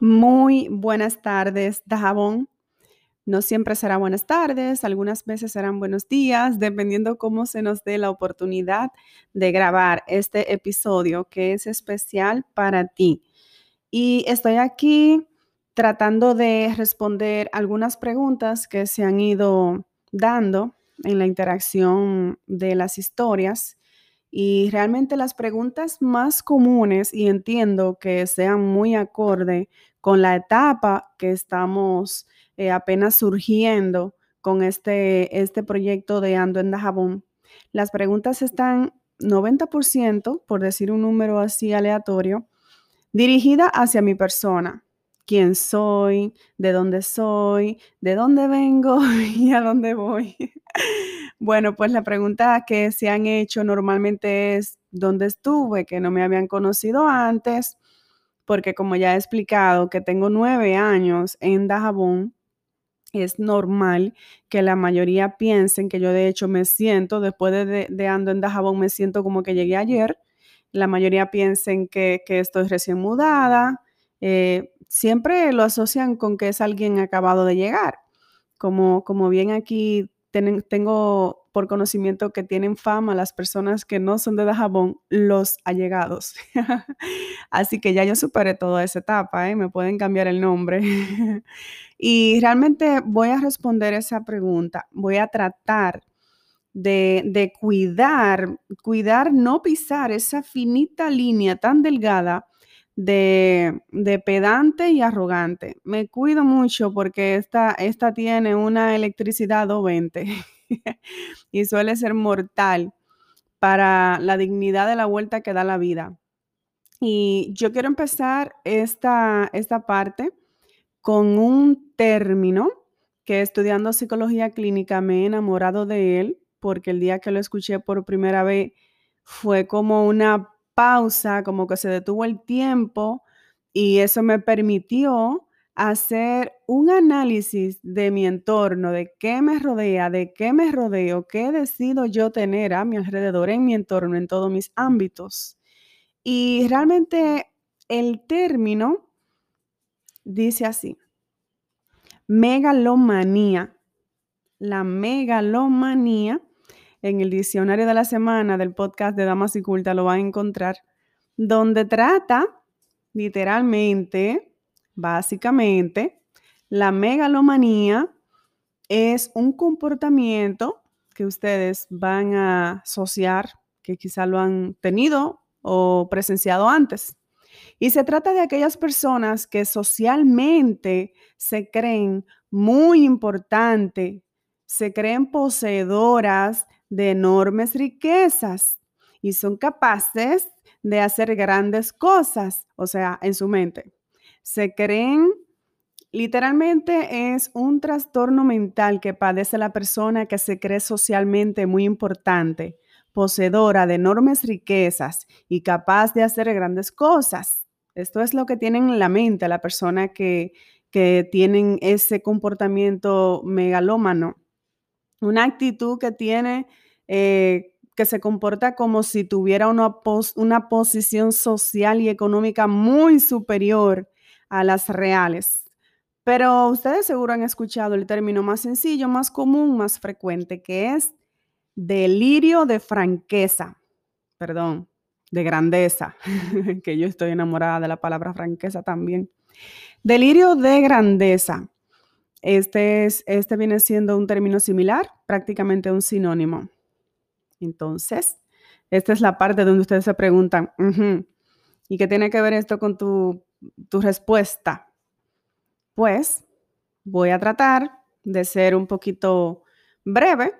Muy buenas tardes, Dajabón. No siempre será buenas tardes, algunas veces serán buenos días, dependiendo cómo se nos dé la oportunidad de grabar este episodio que es especial para ti. Y estoy aquí tratando de responder algunas preguntas que se han ido dando en la interacción de las historias. Y realmente las preguntas más comunes, y entiendo que sean muy acorde con la etapa que estamos eh, apenas surgiendo con este, este proyecto de Ando en Dajabón, las preguntas están 90%, por decir un número así aleatorio, dirigida hacia mi persona. ¿Quién soy? ¿De dónde soy? ¿De dónde vengo? ¿Y a dónde voy? bueno, pues la pregunta que se han hecho normalmente es, ¿dónde estuve? Que no me habían conocido antes porque como ya he explicado que tengo nueve años en Dajabón, es normal que la mayoría piensen que yo de hecho me siento, después de, ando en Dajabón, me siento como que llegué ayer. La mayoría piensen que, estoy recién mudada. Eh, siempre lo asocian con que es alguien acabado de llegar. Como, como bien aquí tengo por conocimiento que tienen fama las personas que no son de Dajabón, los allegados. Así que ya yo superé toda esa etapa, ¿eh? me pueden cambiar el nombre. y realmente voy a responder esa pregunta. Voy a tratar de, de cuidar, cuidar, no pisar esa finita línea tan delgada de, de, pedante y arrogante. Me cuido mucho porque esta, esta tiene una electricidad 220. y suele ser mortal para la dignidad de la vuelta que da la vida. Y yo quiero empezar esta, esta parte con un término que estudiando psicología clínica me he enamorado de él, porque el día que lo escuché por primera vez fue como una pausa, como que se detuvo el tiempo y eso me permitió hacer un análisis de mi entorno, de qué me rodea, de qué me rodeo, qué decido yo tener a mi alrededor, en mi entorno, en todos mis ámbitos. Y realmente el término dice así, megalomanía. La megalomanía en el diccionario de la semana del podcast de Damas y Culta lo van a encontrar, donde trata literalmente Básicamente, la megalomanía es un comportamiento que ustedes van a asociar, que quizá lo han tenido o presenciado antes. Y se trata de aquellas personas que socialmente se creen muy importantes, se creen poseedoras de enormes riquezas y son capaces de hacer grandes cosas, o sea, en su mente se creen, literalmente es un trastorno mental que padece la persona que se cree socialmente muy importante, poseedora de enormes riquezas y capaz de hacer grandes cosas. Esto es lo que tienen en la mente la persona que, que tienen ese comportamiento megalómano. Una actitud que tiene, eh, que se comporta como si tuviera una, una posición social y económica muy superior a las reales. Pero ustedes seguro han escuchado el término más sencillo, más común, más frecuente, que es delirio de franqueza. Perdón, de grandeza, que yo estoy enamorada de la palabra franqueza también. Delirio de grandeza. Este, es, este viene siendo un término similar, prácticamente un sinónimo. Entonces, esta es la parte donde ustedes se preguntan, ¿y qué tiene que ver esto con tu tu respuesta? Pues voy a tratar de ser un poquito breve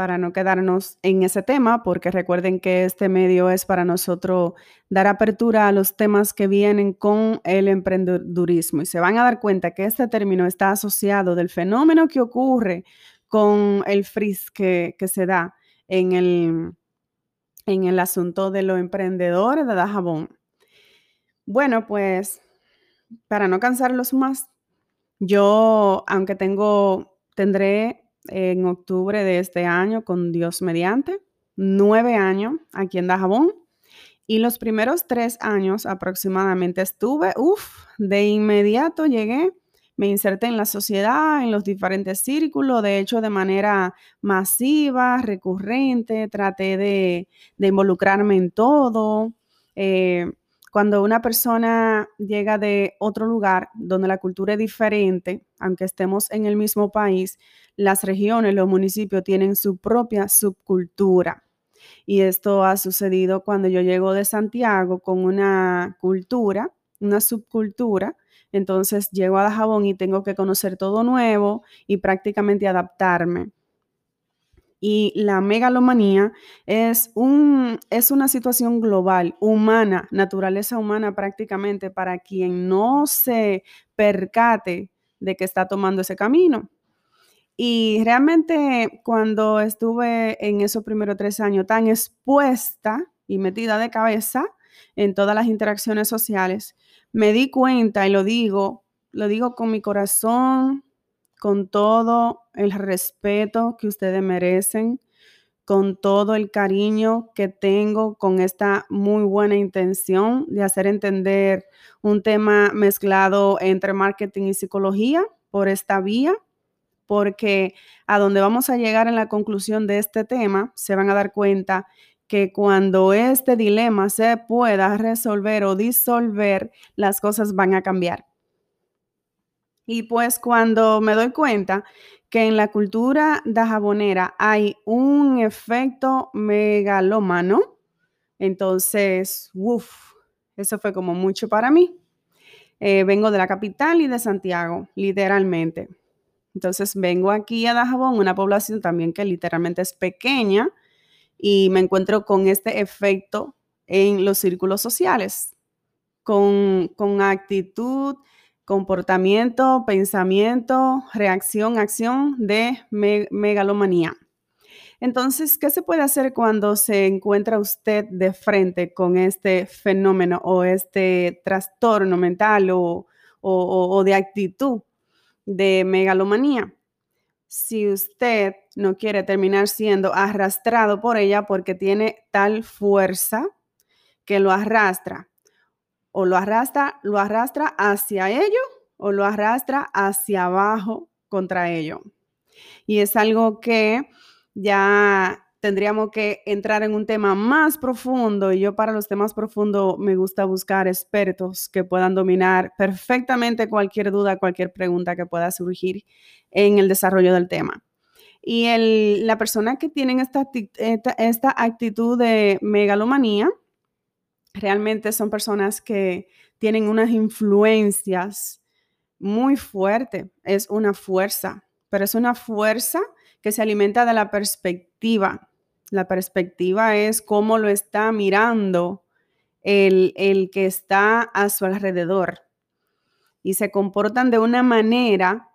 para no quedarnos en ese tema, porque recuerden que este medio es para nosotros dar apertura a los temas que vienen con el emprendedurismo. Y se van a dar cuenta que este término está asociado del fenómeno que ocurre con el frizz que, que se da en el, en el asunto de los emprendedores de Dajabón. Bueno, pues para no cansarlos más, yo, aunque tengo, tendré en octubre de este año, con Dios mediante, nueve años aquí en Dajabón. Y los primeros tres años aproximadamente estuve, uff, de inmediato llegué, me inserté en la sociedad, en los diferentes círculos, de hecho de manera masiva, recurrente, traté de, involucrarme en todo. Eh, cuando una persona llega de otro lugar donde la cultura es diferente, aunque estemos en el mismo país, las regiones, los municipios tienen su propia subcultura. Y esto ha sucedido cuando yo llego de Santiago con una cultura, una subcultura. Entonces llego a Dajabón y tengo que conocer todo nuevo y prácticamente adaptarme. Y la megalomanía es, un, es una situación global, humana, naturaleza humana prácticamente para quien no se percate de que está tomando ese camino. Y realmente cuando estuve en esos primeros tres años tan expuesta y metida de cabeza en todas las interacciones sociales, me di cuenta y lo digo, lo digo con mi corazón, con todo el respeto que ustedes merecen, con todo el cariño que tengo con esta muy buena intención de hacer entender un tema mezclado entre marketing y psicología por esta vía, porque a donde vamos a llegar en la conclusión de este tema, se van a dar cuenta que cuando este dilema se pueda resolver o disolver, las cosas van a cambiar. Y pues cuando me doy cuenta que en la cultura jabonera hay un efecto megalómano, entonces, uff, eso fue como mucho para mí. Eh, vengo de la capital y de Santiago, literalmente. Entonces vengo aquí a Dajabón, una población también que literalmente es pequeña, y me encuentro con este efecto en los círculos sociales, con, con actitud comportamiento, pensamiento, reacción, acción de megalomanía. Entonces, ¿qué se puede hacer cuando se encuentra usted de frente con este fenómeno o este trastorno mental o, o de actitud de megalomanía? Si usted no quiere terminar siendo arrastrado por ella porque tiene tal fuerza que lo arrastra o lo arrastra, lo arrastra hacia ello o lo arrastra hacia abajo contra ello. Y es algo que ya tendríamos que entrar en un tema más profundo y yo para los temas profundos me gusta buscar expertos que puedan dominar perfectamente cualquier duda, cualquier pregunta que pueda surgir en el desarrollo del tema. Y el, la persona que tiene esta, esta actitud de megalomanía, realmente son personas que tienen unas influencias muy fuertes. Es una fuerza, pero es una fuerza que se alimenta de la perspectiva. La perspectiva es cómo lo está mirando el, el que está a su alrededor. Y se comportan de una manera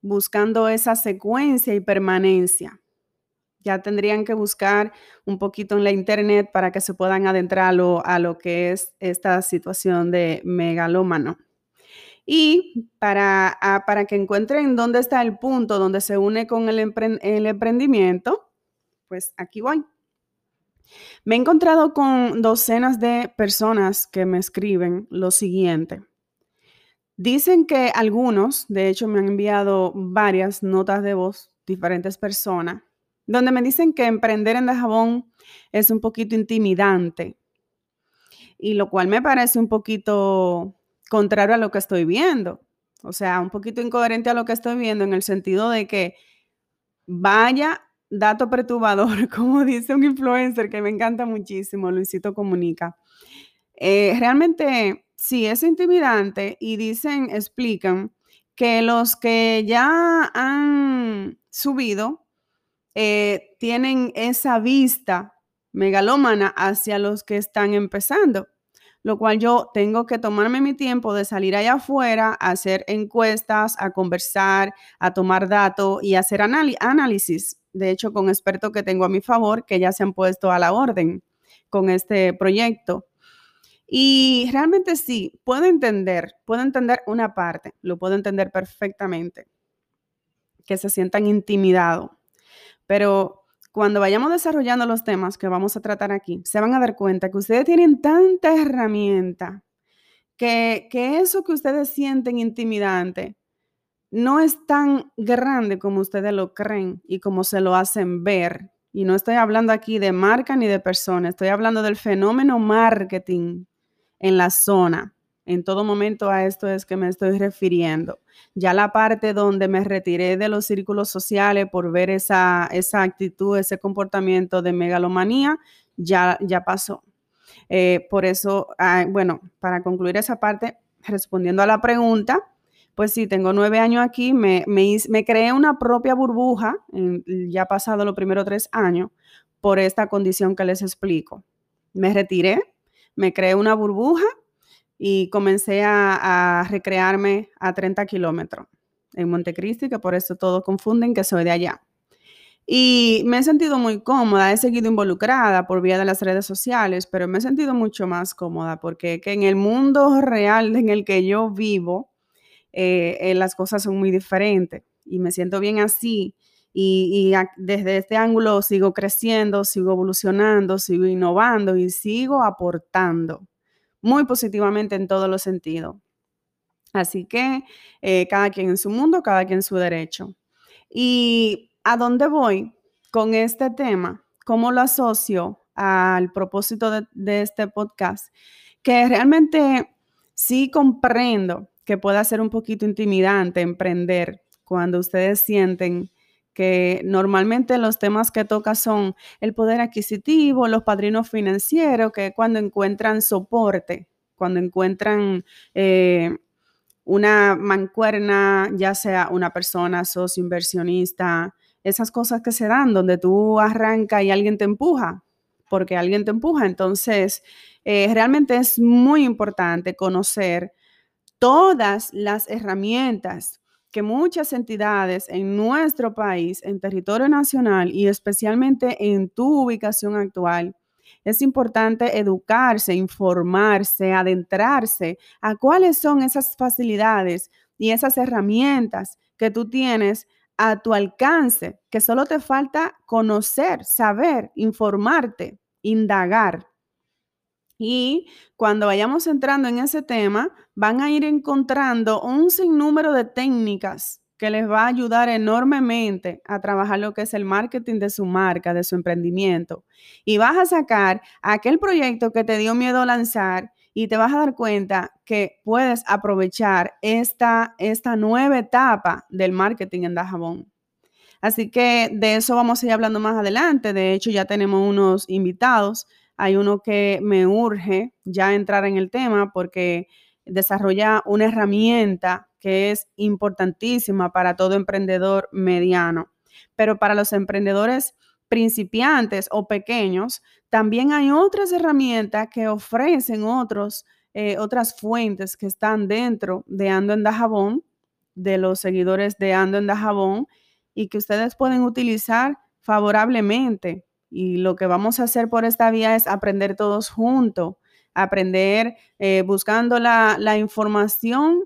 buscando esa secuencia y permanencia ya tendrían que buscar un poquito en la internet para que se puedan adentrar a lo, que es esta situación de megalómano. Y para, ah, para que encuentren dónde está el punto donde se une con el, el emprendimiento, pues aquí voy. Me he encontrado con docenas de personas que me escriben lo siguiente. Dicen que algunos, de hecho me han enviado varias notas de voz, diferentes personas, donde me dicen que emprender en Dajabón es un poquito intimidante, y lo cual me parece un poquito contrario a lo que estoy viendo. O sea, un poquito incoherente a lo que estoy viendo en el sentido de que vaya dato perturbador, como dice un influencer que me encanta muchísimo, Luisito Comunica. Eh, realmente sí es intimidante y dicen, explican que los que ya han subido eh, tienen esa vista megalómana hacia los que están empezando, lo cual yo tengo que tomarme mi tiempo de salir allá afuera, a hacer encuestas, a conversar, a tomar datos y hacer análisis. De hecho, con expertos que tengo a mi favor, que ya se han puesto a la orden con este proyecto. Y realmente sí, puedo entender, puedo entender una parte, lo puedo entender perfectamente, que se sientan intimidados pero cuando vayamos desarrollando los temas que vamos a tratar aquí, se van a dar cuenta que ustedes tienen tanta herramienta que, que eso que ustedes sienten intimidante no es tan grande como ustedes lo creen y como se lo hacen ver. Y no estoy hablando aquí de marca ni de personas, estoy hablando del fenómeno marketing en la zona. En todo momento a esto es que me estoy refiriendo. Ya la parte donde me retiré de los círculos sociales por ver esa, esa actitud, ese comportamiento de megalomanía, ya, ya pasó. Eh, por eso, ah, bueno, para concluir esa parte, respondiendo a la pregunta, pues sí, tengo nueve años aquí, me, me, creé una propia burbuja, ya pasado los primeros tres años, por esta condición que les explico. Me retiré, me creé una burbuja y comencé a, recrearme a 30 kilómetros en Montecristi, que por eso todos confunden que soy de allá. Y me he sentido muy cómoda, he seguido involucrada por vía de las redes sociales, pero me he sentido mucho más cómoda porque que en el mundo real en el que yo vivo, eh, eh, las cosas son muy diferentes y me siento bien así. Y, desde este ángulo sigo creciendo, sigo evolucionando, sigo innovando y sigo aportando muy positivamente en todos los sentidos. Así que eh, cada quien en su mundo, cada quien en su derecho. ¿Y a dónde voy con este tema? ¿Cómo lo asocio al propósito de, de este podcast? Que realmente sí comprendo que pueda ser un poquito intimidante emprender cuando ustedes sienten que normalmente los temas que toca son el poder adquisitivo, los padrinos financieros, que cuando encuentran soporte, cuando encuentran eh, una mancuerna, ya sea una persona, socio, inversionista, esas cosas que se dan donde tú arrancas y alguien te empuja, porque alguien te empuja. Entonces, eh, realmente es muy importante conocer todas las herramientas que muchas entidades en nuestro país, en territorio nacional y especialmente en tu ubicación actual, es importante educarse, informarse, adentrarse a cuáles son esas facilidades y esas herramientas que tú tienes a tu alcance, que solo te falta conocer, saber, informarte, indagar. Y cuando vayamos entrando en ese tema, van a ir encontrando un sinnúmero de técnicas que les va a ayudar enormemente a trabajar lo que es el marketing de su marca, de su emprendimiento. Y vas a sacar aquel proyecto que te dio miedo lanzar y te vas a dar cuenta que puedes aprovechar esta, esta nueva etapa del marketing en Dajabón. Así que de eso vamos a ir hablando más adelante. De hecho, ya tenemos unos invitados hay uno que me urge ya entrar en el tema porque desarrolla una herramienta que es importantísima para todo emprendedor mediano. Pero para los emprendedores principiantes o pequeños, también hay otras herramientas que ofrecen otros, eh, otras fuentes que están dentro de Ando en Dajabón, de los seguidores de Ando en Dajabón, y que ustedes pueden utilizar favorablemente y lo que vamos a hacer por esta vía es aprender todos juntos, aprender eh, buscando la, la información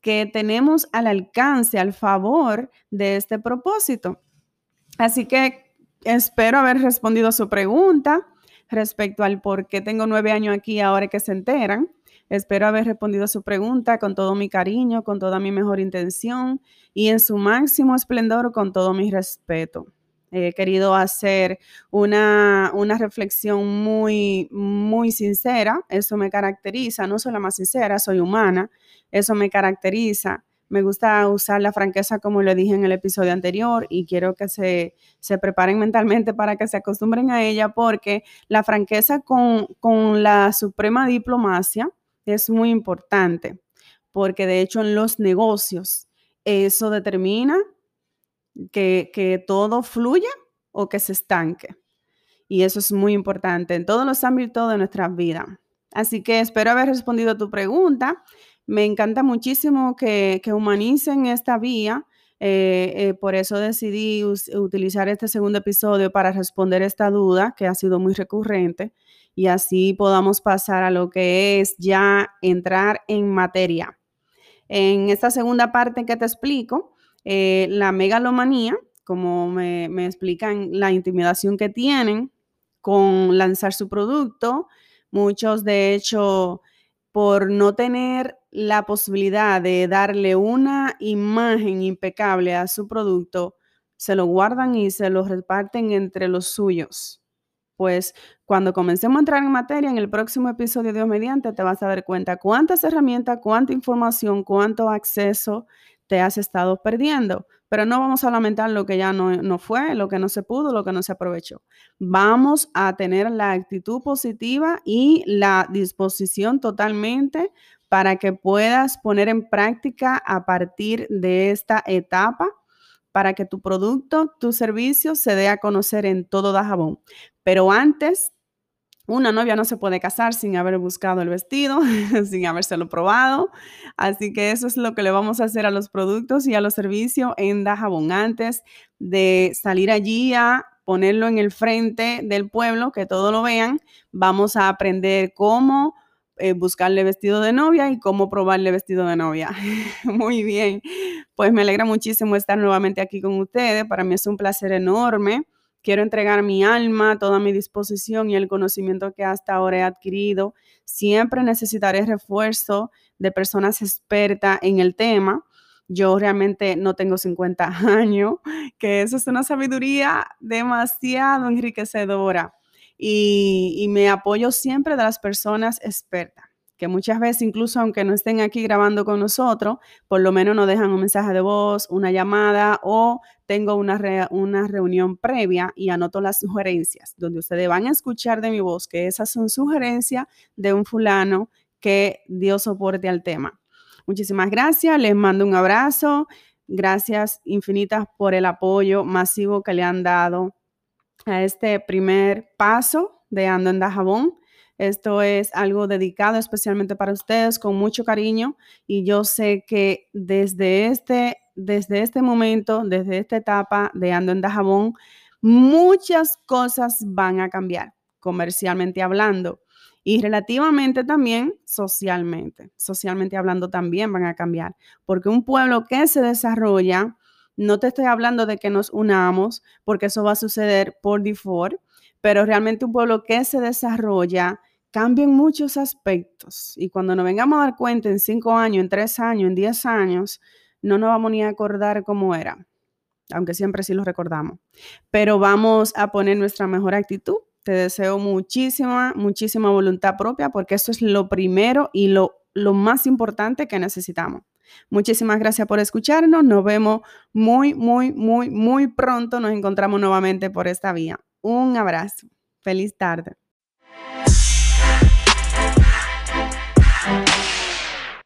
que tenemos al alcance, al favor de este propósito. Así que espero haber respondido a su pregunta respecto al por qué tengo nueve años aquí ahora que se enteran. Espero haber respondido a su pregunta con todo mi cariño, con toda mi mejor intención y en su máximo esplendor, con todo mi respeto. He querido hacer una, reflexión muy, muy sincera. Eso me caracteriza. No soy la más sincera, soy humana. Eso me caracteriza. Me gusta usar la franqueza como lo dije en el episodio anterior y quiero que se, se preparen mentalmente para que se acostumbren a ella porque la franqueza con, con la suprema diplomacia es muy importante porque de hecho en los negocios eso determina que, todo fluya o que se estanque. Y eso es muy importante en todos los ámbitos de nuestra vida. Así que espero haber respondido a tu pregunta. Me encanta muchísimo que, humanicen esta vía. Eh, eh, por eso decidí utilizar este segundo episodio para responder esta duda que ha sido muy recurrente y así podamos pasar a lo que es ya entrar en materia. En esta segunda parte que te explico, eh, la megalomanía como me, me explican la intimidación que tienen con lanzar su producto. Muchos, de hecho, por no tener la posibilidad de darle una imagen impecable a su producto, se lo guardan y se lo reparten entre los suyos. Pues cuando comencemos a entrar en materia, en el próximo episodio de Dios mediante, te vas a dar cuenta cuántas herramientas, cuánta información, cuánto acceso te has estado perdiendo. Pero no vamos a lamentar lo que ya no, no, fue, lo que no se pudo, lo que no se aprovechó. Vamos a tener la actitud positiva y la disposición totalmente para que puedas poner en práctica a partir de esta etapa para que tu producto, tu servicio se dé a conocer en todo Dajabón. Pero antes, una novia no se puede casar sin haber buscado el vestido, sin habérselo probado. Así que eso es lo que le vamos a hacer a los productos y a los servicios en Dajabón. Antes de salir allí a ponerlo en el frente del pueblo, que todo lo vean, vamos a aprender cómo eh, buscarle vestido de novia y cómo probarle vestido de novia. Muy bien, pues me alegra muchísimo estar nuevamente aquí con ustedes. Para mí es un placer enorme. Quiero entregar mi alma, toda mi disposición y el conocimiento que hasta ahora he adquirido. Siempre necesitaré refuerzo de personas expertas en el tema. Yo realmente no tengo 50 años, que eso es una sabiduría demasiado enriquecedora y, me apoyo siempre de las personas expertas que muchas veces, incluso aunque no estén aquí grabando con nosotros, por lo menos nos dejan un mensaje de voz, una llamada o tengo una, una reunión previa y anoto las sugerencias, donde ustedes van a escuchar de mi voz que esas son sugerencias de un fulano que dio soporte al tema. Muchísimas gracias, les mando un abrazo, gracias infinitas por el apoyo masivo que le han dado a este primer paso de Ando en. Esto es algo dedicado especialmente para ustedes con mucho cariño y yo sé que desde este, desde este momento, desde esta etapa de Ando en Dajabón, muchas cosas van a cambiar comercialmente hablando y relativamente también socialmente. Socialmente hablando también van a cambiar porque un pueblo que se desarrolla no te estoy hablando de que nos unamos, porque eso va a suceder por default, pero realmente un pueblo que se desarrolla cambia en muchos aspectos. Y cuando nos vengamos a dar cuenta en cinco años, en tres años, en diez años, no nos vamos ni a acordar cómo era, aunque siempre sí lo recordamos. Pero vamos a poner nuestra mejor actitud. Te deseo muchísima, muchísima voluntad propia, porque eso es lo primero y lo, lo más importante que necesitamos. Muchísimas gracias por escucharnos. Nos vemos muy, muy, muy, muy pronto. Nos encontramos nuevamente por esta vía. Un abrazo. Feliz tarde.